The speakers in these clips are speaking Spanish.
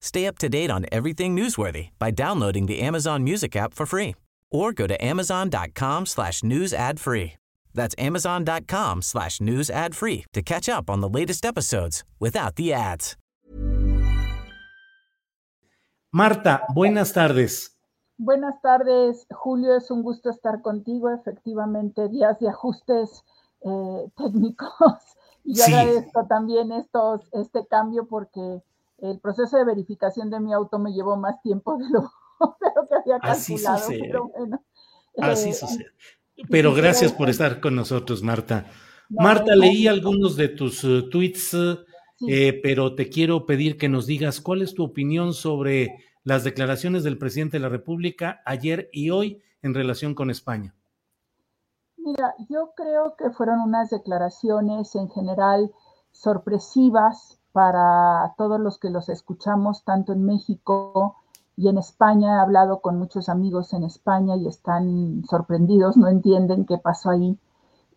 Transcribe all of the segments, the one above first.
Stay up to date on everything newsworthy by downloading the Amazon Music app for free or go to amazon.com slash news ad free. That's amazon.com slash news ad free to catch up on the latest episodes without the ads. Marta, buenas tardes. Buenas tardes, Julio. Es un gusto estar contigo. Efectivamente, días de ajustes eh, técnicos. Y yo Sí. agradezco también estos, este cambio porque el proceso de verificación de mi auto me llevó más tiempo de lo, de lo que había Así calculado. sucede. Pero bueno. Así eh, sucede. Pero gracias por estar con nosotros, Marta. no, Marta, leí algunos de tus eh, tweets, sí. eh, pero te quiero pedir que nos digas cuál es tu opinión sobre las declaraciones del presidente de la República ayer y hoy en relación con España. Mira, yo creo que fueron unas declaraciones en general sorpresivas para todos los que los escuchamos, tanto en México y en España. He hablado con muchos amigos en España y están sorprendidos, no entienden qué pasó ahí.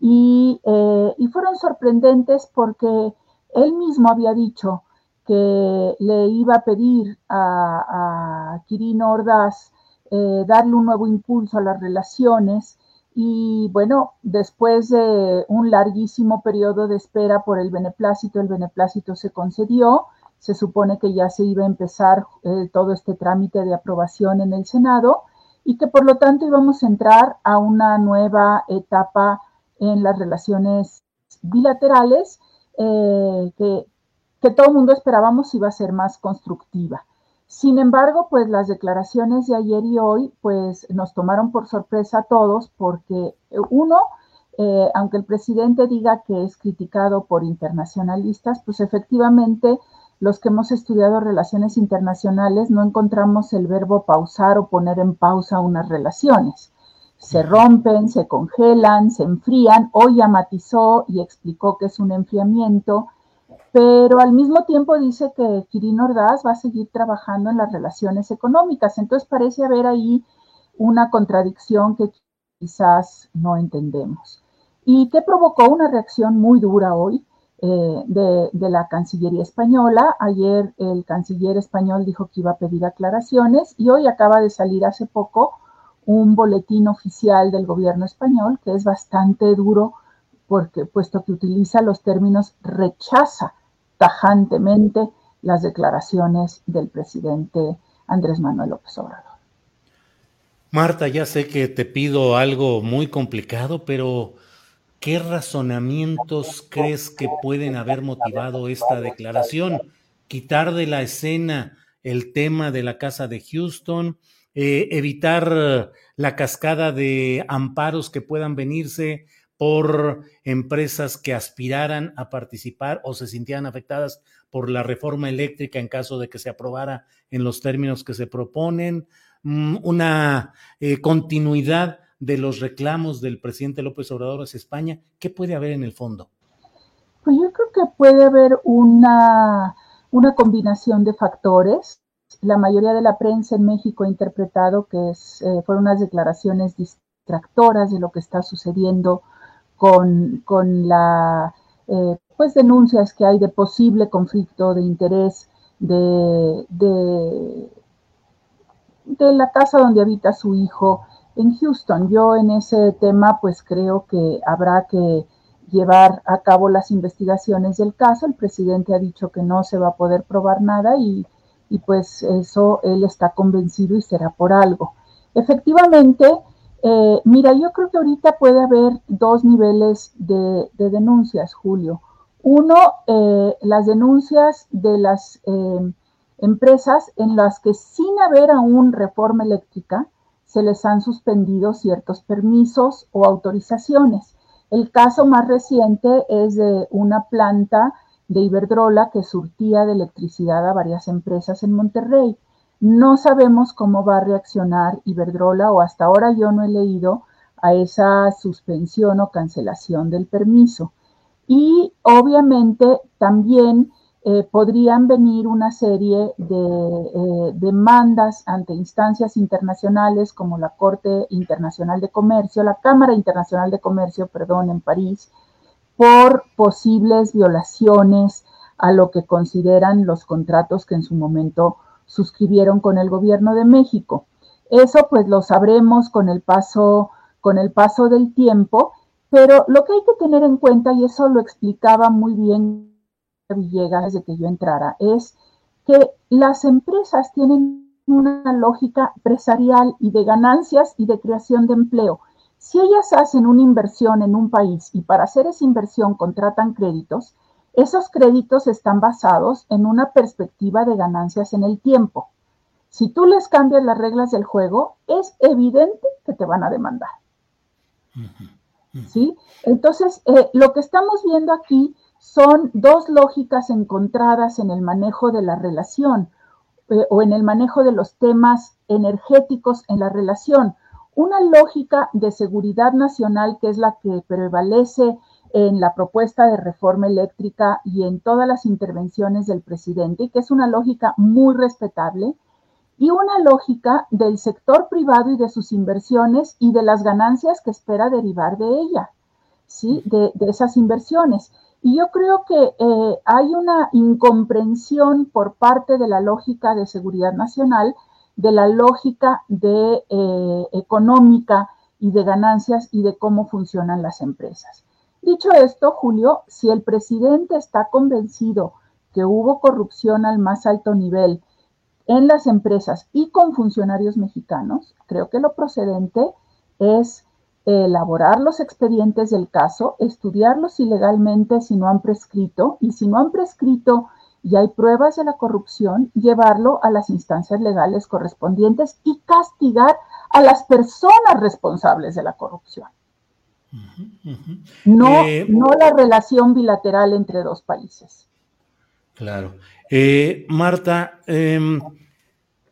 Y, eh, fueron sorprendentes porque él mismo había dicho que le iba a pedir a, a Quirino Ordaz eh, darle un nuevo impulso a las relaciones y bueno, después de un larguísimo periodo de espera por el beneplácito, el beneplácito se concedió. Se supone que ya se iba a empezar eh, todo este trámite de aprobación en el Senado y que por lo tanto íbamos a entrar a una nueva etapa en las relaciones bilaterales eh, que, que todo el mundo esperábamos iba a ser más constructiva. Sin embargo, pues las declaraciones de ayer y hoy, pues nos tomaron por sorpresa a todos porque eh, uno, eh, aunque el presidente diga que es criticado por internacionalistas, pues efectivamente los que hemos estudiado relaciones internacionales no encontramos el verbo pausar o poner en pausa unas relaciones. Se rompen, se congelan, se enfrían. Hoy ya matizó y explicó que es un enfriamiento pero al mismo tiempo dice que Quirino Ordaz va a seguir trabajando en las relaciones económicas. Entonces parece haber ahí una contradicción que quizás no entendemos. Y que provocó una reacción muy dura hoy eh, de, de, la Cancillería española. Ayer el canciller español dijo que iba a pedir aclaraciones y hoy acaba de salir hace poco un boletín oficial del gobierno español que es bastante duro porque puesto que utiliza los términos rechaza tajantemente las declaraciones del presidente Andrés Manuel López Obrador. Marta, ya sé que te pido algo muy complicado, pero ¿qué razonamientos crees que pueden haber motivado esta declaración? Quitar de la escena el tema de la casa de Houston, eh, evitar la cascada de amparos que puedan venirse por empresas que aspiraran a participar o se sintieran afectadas por la reforma eléctrica en caso de que se aprobara en los términos que se proponen, una eh, continuidad de los reclamos del presidente López Obrador hacia España. ¿Qué puede haber en el fondo? Pues yo creo que puede haber una, una combinación de factores. La mayoría de la prensa en México ha interpretado que es, eh, fueron unas declaraciones distractoras de lo que está sucediendo con, la eh, pues denuncias que hay de posible conflicto de interés de, de, de la casa donde habita su hijo en Houston. Yo en ese tema pues creo que habrá que llevar a cabo las investigaciones del caso. El presidente ha dicho que no se va a poder probar nada y, pues eso él está convencido y será por algo. Efectivamente, eh, mira, yo creo que ahorita puede haber dos niveles de, denuncias, Julio. Uno, eh, las denuncias de las eh, empresas en las que sin haber aún reforma eléctrica se les han suspendido ciertos permisos o autorizaciones. El caso más reciente es de una planta de Iberdrola que surtía de electricidad a varias empresas en Monterrey. No sabemos cómo va a reaccionar Iberdrola o hasta ahora yo no he leído a esa suspensión o cancelación del permiso. Y obviamente también eh, podrían venir una serie de eh, demandas ante instancias internacionales como la Corte Internacional de Comercio, la Cámara Internacional de Comercio, perdón, en París, por posibles violaciones a lo que consideran los contratos que en su momento suscribieron con el gobierno de México. Eso pues lo sabremos con el paso, con el paso del tiempo, pero lo que hay que tener en cuenta, y eso lo explicaba muy bien Villegas desde que yo entrara, es que las empresas tienen una lógica empresarial y de ganancias y de creación de empleo. Si ellas hacen una inversión en un país y para hacer esa inversión contratan créditos, esos créditos están basados en una perspectiva de ganancias en el tiempo. Si tú les cambias las reglas del juego, es evidente que te van a demandar. ¿Sí? Entonces, eh, lo que estamos viendo aquí son dos lógicas encontradas en el manejo de la relación eh, o en el manejo de los temas energéticos en la relación. Una lógica de seguridad nacional que es la que prevalece en la propuesta de reforma eléctrica y en todas las intervenciones del presidente, que es una lógica muy respetable, y una lógica del sector privado y de sus inversiones y de las ganancias que espera derivar de ella, ¿sí? de, de esas inversiones. Y yo creo que eh, hay una incomprensión por parte de la lógica de seguridad nacional, de la lógica de eh, económica y de ganancias y de cómo funcionan las empresas. Dicho esto, Julio, si el presidente está convencido que hubo corrupción al más alto nivel en las empresas y con funcionarios mexicanos, creo que lo procedente es elaborar los expedientes del caso, estudiarlos ilegalmente si no han prescrito y si no han prescrito y hay pruebas de la corrupción, llevarlo a las instancias legales correspondientes y castigar a las personas responsables de la corrupción. No, eh, no la relación bilateral entre dos países. Claro. Eh, Marta, em,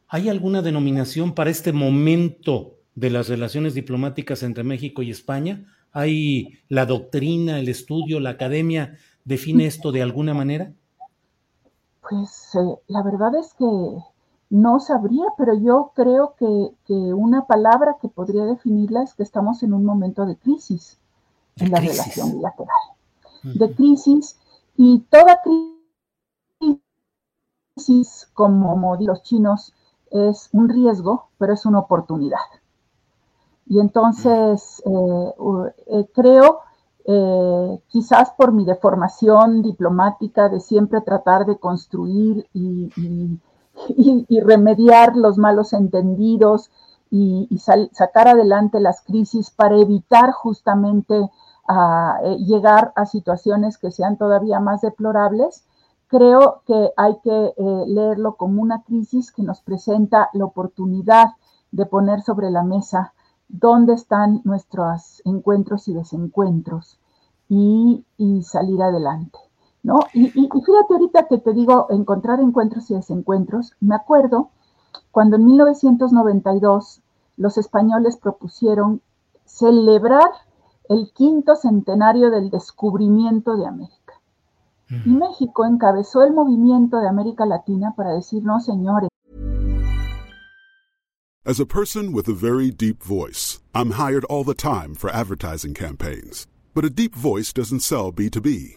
¿hay alguna denominación para este momento de las relaciones diplomáticas entre México y España? ¿Hay la doctrina, el estudio, la academia define esto de alguna manera? Pues eh, la verdad es que no sabría, pero yo creo que, una palabra que podría definirla es que estamos en un momento de crisis en la relación bilateral. De crisis y toda crisis, como los chinos, es un riesgo, pero es una oportunidad. Y entonces eh, eh, creo, eh, quizás por mi deformación diplomática de siempre tratar de construir y, remediar los malos entendidos y, sacar adelante las crisis para evitar justamente llegar a situaciones que sean todavía más deplorables, creo que hay que leerlo como una crisis que nos presenta la oportunidad de poner sobre la mesa dónde están nuestros encuentros y desencuentros y, salir adelante. ¿No? Y, y, fíjate ahorita que te digo encontrar encuentros y desencuentros, me acuerdo cuando en 1992 los españoles propusieron celebrar el quinto centenario del descubrimiento de América. Y México encabezó el movimiento de América Latina para decir, no, señores, As a person with a very deep voice, I'm hired all the time for advertising campaigns. But a deep voice doesn't sell B2B,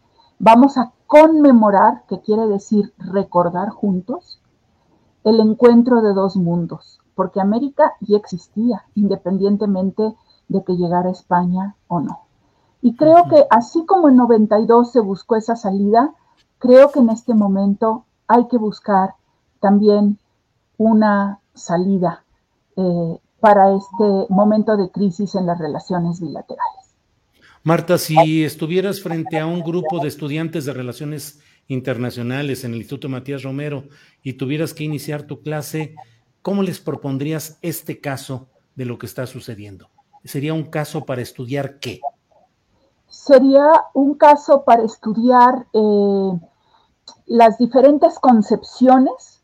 Vamos a conmemorar, que quiere decir recordar juntos, el encuentro de dos mundos, porque América ya existía, independientemente de que llegara a España o no. Y creo que así como en 92 se buscó esa salida, creo que en este momento hay que buscar también una salida eh, para este momento de crisis en las relaciones bilaterales. Marta, si estuvieras frente a un grupo de estudiantes de relaciones internacionales en el Instituto Matías Romero y tuvieras que iniciar tu clase, ¿cómo les propondrías este caso de lo que está sucediendo? ¿Sería un caso para estudiar qué? Sería un caso para estudiar eh, las diferentes concepciones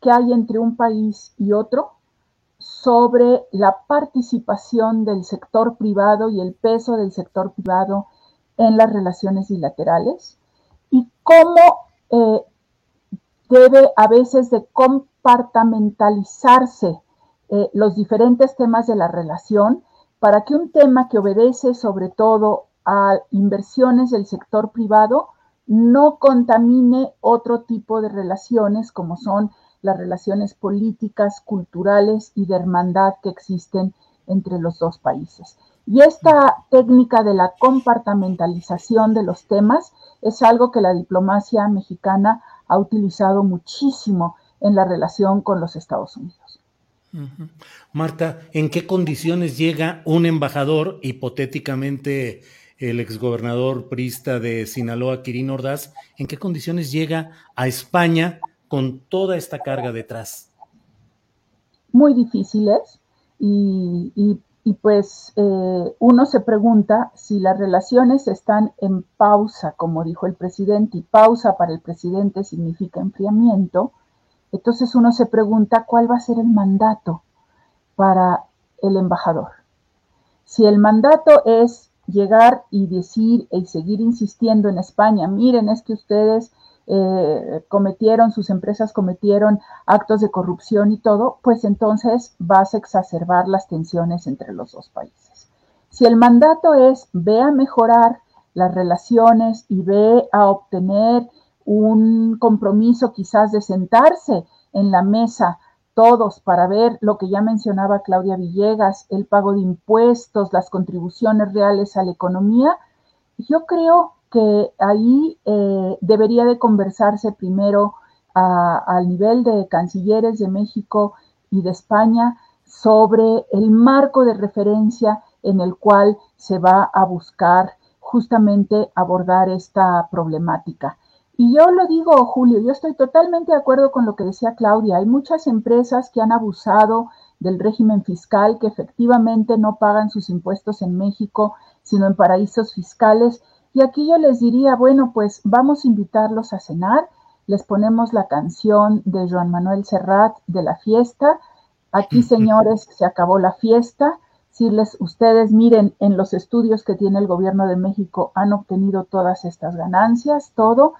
que hay entre un país y otro sobre la participación del sector privado y el peso del sector privado en las relaciones bilaterales y cómo eh, debe a veces de compartamentalizarse eh, los diferentes temas de la relación para que un tema que obedece sobre todo a inversiones del sector privado no contamine otro tipo de relaciones como son las relaciones políticas, culturales y de hermandad que existen entre los dos países. Y esta técnica de la compartamentalización de los temas es algo que la diplomacia mexicana ha utilizado muchísimo en la relación con los Estados Unidos. Marta, ¿en qué condiciones llega un embajador, hipotéticamente el exgobernador prista de Sinaloa, Quirino Ordaz, en qué condiciones llega a España con toda esta carga detrás? Muy difíciles y, pues eh, uno se pregunta si las relaciones están en pausa, como dijo el presidente, y pausa para el presidente significa enfriamiento, entonces uno se pregunta cuál va a ser el mandato para el embajador. Si el mandato es llegar y decir y seguir insistiendo en España, miren, es que ustedes eh, cometieron, sus empresas cometieron actos de corrupción y todo, pues entonces vas a exacerbar las tensiones entre los dos países. Si el mandato es ve a mejorar las relaciones y ve a obtener un compromiso quizás de sentarse en la mesa todos para ver lo que ya mencionaba Claudia Villegas, el pago de impuestos, las contribuciones reales a la economía, yo creo que ahí eh, debería de conversarse primero al nivel de cancilleres de México y de España sobre el marco de referencia en el cual se va a buscar justamente abordar esta problemática. Y yo lo digo, Julio, yo estoy totalmente de acuerdo con lo que decía Claudia. Hay muchas empresas que han abusado del régimen fiscal, que efectivamente no pagan sus impuestos en México, sino en paraísos fiscales y aquí yo les diría, bueno, pues vamos a invitarlos a cenar, les ponemos la canción de Joan Manuel Serrat de la fiesta. Aquí, señores, se acabó la fiesta. Si les, ustedes miren en los estudios que tiene el gobierno de México, han obtenido todas estas ganancias, todo,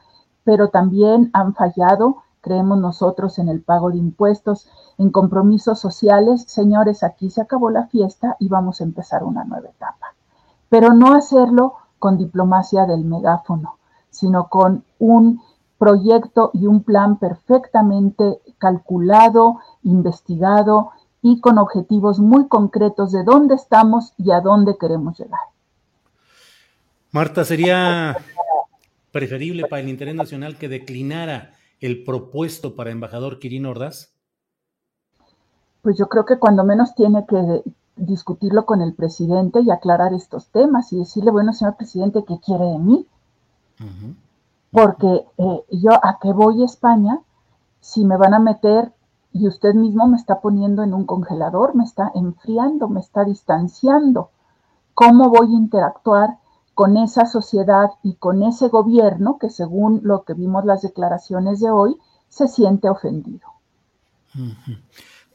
pero también han fallado creemos nosotros en el pago de impuestos, en compromisos sociales, señores, aquí se acabó la fiesta y vamos a empezar una nueva etapa. Pero no hacerlo con diplomacia del megáfono, sino con un proyecto y un plan perfectamente calculado, investigado y con objetivos muy concretos de dónde estamos y a dónde queremos llegar. Marta, ¿sería preferible para el interés nacional que declinara el propuesto para embajador Quirino Ordaz? Pues yo creo que cuando menos tiene que discutirlo con el presidente y aclarar estos temas y decirle, bueno, señor presidente, ¿qué quiere de mí? Porque eh, yo a qué voy a España si me van a meter y usted mismo me está poniendo en un congelador, me está enfriando, me está distanciando. ¿Cómo voy a interactuar con esa sociedad y con ese gobierno que según lo que vimos las declaraciones de hoy, se siente ofendido?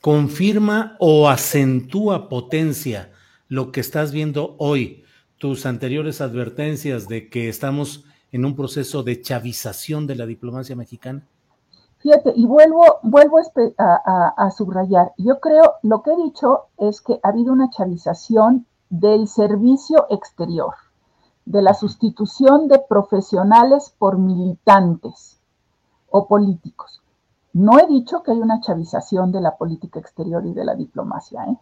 ¿Confirma o acentúa potencia lo que estás viendo hoy? Tus anteriores advertencias de que estamos en un proceso de chavización de la diplomacia mexicana? Fíjate, y vuelvo, vuelvo a, subrayar, yo creo, lo que he dicho es que ha habido una chavización del servicio exterior, de la sustitución de profesionales por militantes o políticos. No he dicho que hay una chavización de la política exterior y de la diplomacia. ¿eh?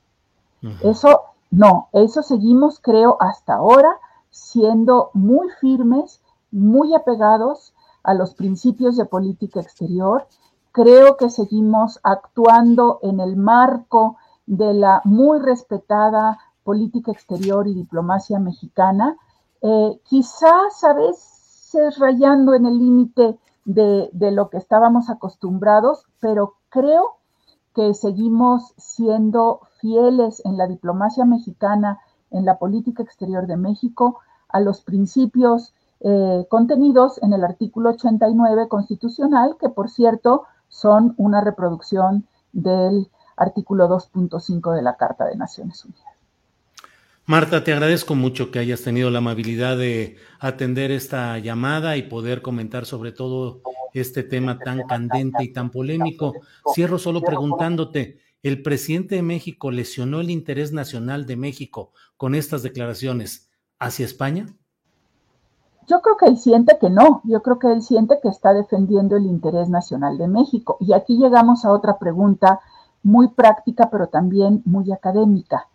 Eso no, eso seguimos, creo, hasta ahora siendo muy firmes muy apegados a los principios de política exterior. Creo que seguimos actuando en el marco de la muy respetada política exterior y diplomacia mexicana, eh, quizás a veces rayando en el límite de, de lo que estábamos acostumbrados, pero creo que seguimos siendo fieles en la diplomacia mexicana, en la política exterior de México, a los principios eh, contenidos en el artículo 89 constitucional, que por cierto son una reproducción del artículo 2.5 de la Carta de Naciones Unidas. Marta, te agradezco mucho que hayas tenido la amabilidad de atender esta llamada y poder comentar sobre todo este tema tan candente y tan polémico. Cierro solo preguntándote, ¿el presidente de México lesionó el interés nacional de México con estas declaraciones hacia España? Yo creo que él siente que no, yo creo que él siente que está defendiendo el interés nacional de México. Y aquí llegamos a otra pregunta muy práctica, pero también muy académica.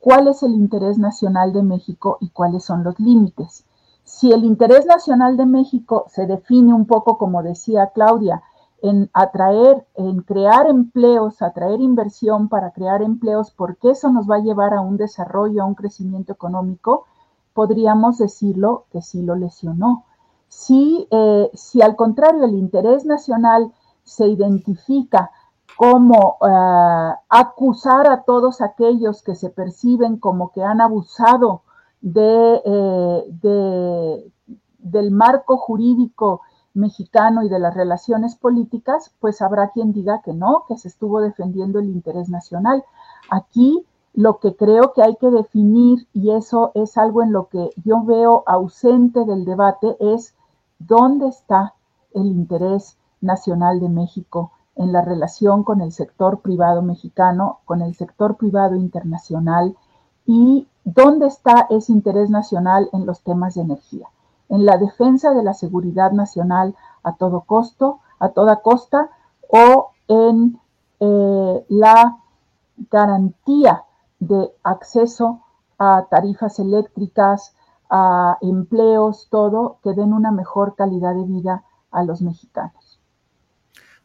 ¿Cuál es el interés nacional de México y cuáles son los límites? Si el interés nacional de México se define un poco, como decía Claudia, en atraer, en crear empleos, atraer inversión para crear empleos, porque eso nos va a llevar a un desarrollo, a un crecimiento económico, podríamos decirlo que sí lo lesionó. Si, eh, si al contrario el interés nacional se identifica como eh, acusar a todos aquellos que se perciben como que han abusado de, eh, del marco jurídico mexicano y de las relaciones políticas, pues habrá quien diga que no, que se estuvo defendiendo el interés nacional. Aquí lo que creo que hay que definir, y eso es algo en lo que yo veo ausente del debate, es dónde está el interés nacional de México en la relación con el sector privado mexicano, con el sector privado internacional y dónde está ese interés nacional en los temas de energía, en la defensa de la seguridad nacional a todo costo, a toda costa, o en eh, la garantía de acceso a tarifas eléctricas, a empleos, todo, que den una mejor calidad de vida a los mexicanos.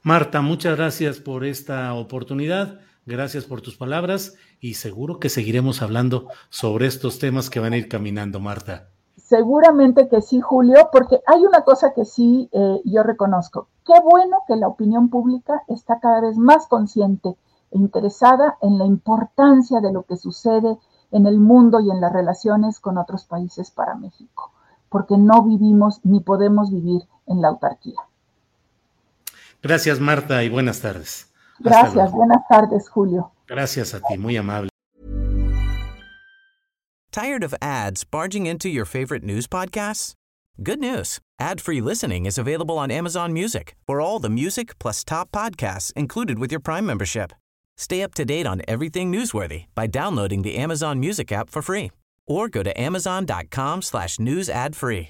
Marta, muchas gracias por esta oportunidad, gracias por tus palabras y seguro que seguiremos hablando sobre estos temas que van a ir caminando, Marta. Seguramente que sí, Julio, porque hay una cosa que sí eh, yo reconozco. Qué bueno que la opinión pública está cada vez más consciente interesada en la importancia de lo que sucede en el mundo y en las relaciones con otros países para México, porque no vivimos ni podemos vivir en la autarquía. Gracias, Marta, y buenas tardes. Gracias, buenas tardes, Julio. Gracias a ti, muy amable. Tired of ads barging into your favorite news podcasts? Good news. Ad-free listening is available on Amazon Music for all the music plus top podcasts included with your Prime membership. Stay up to date on everything newsworthy by downloading the Amazon Music app for free or go to amazon.com slash news ad free.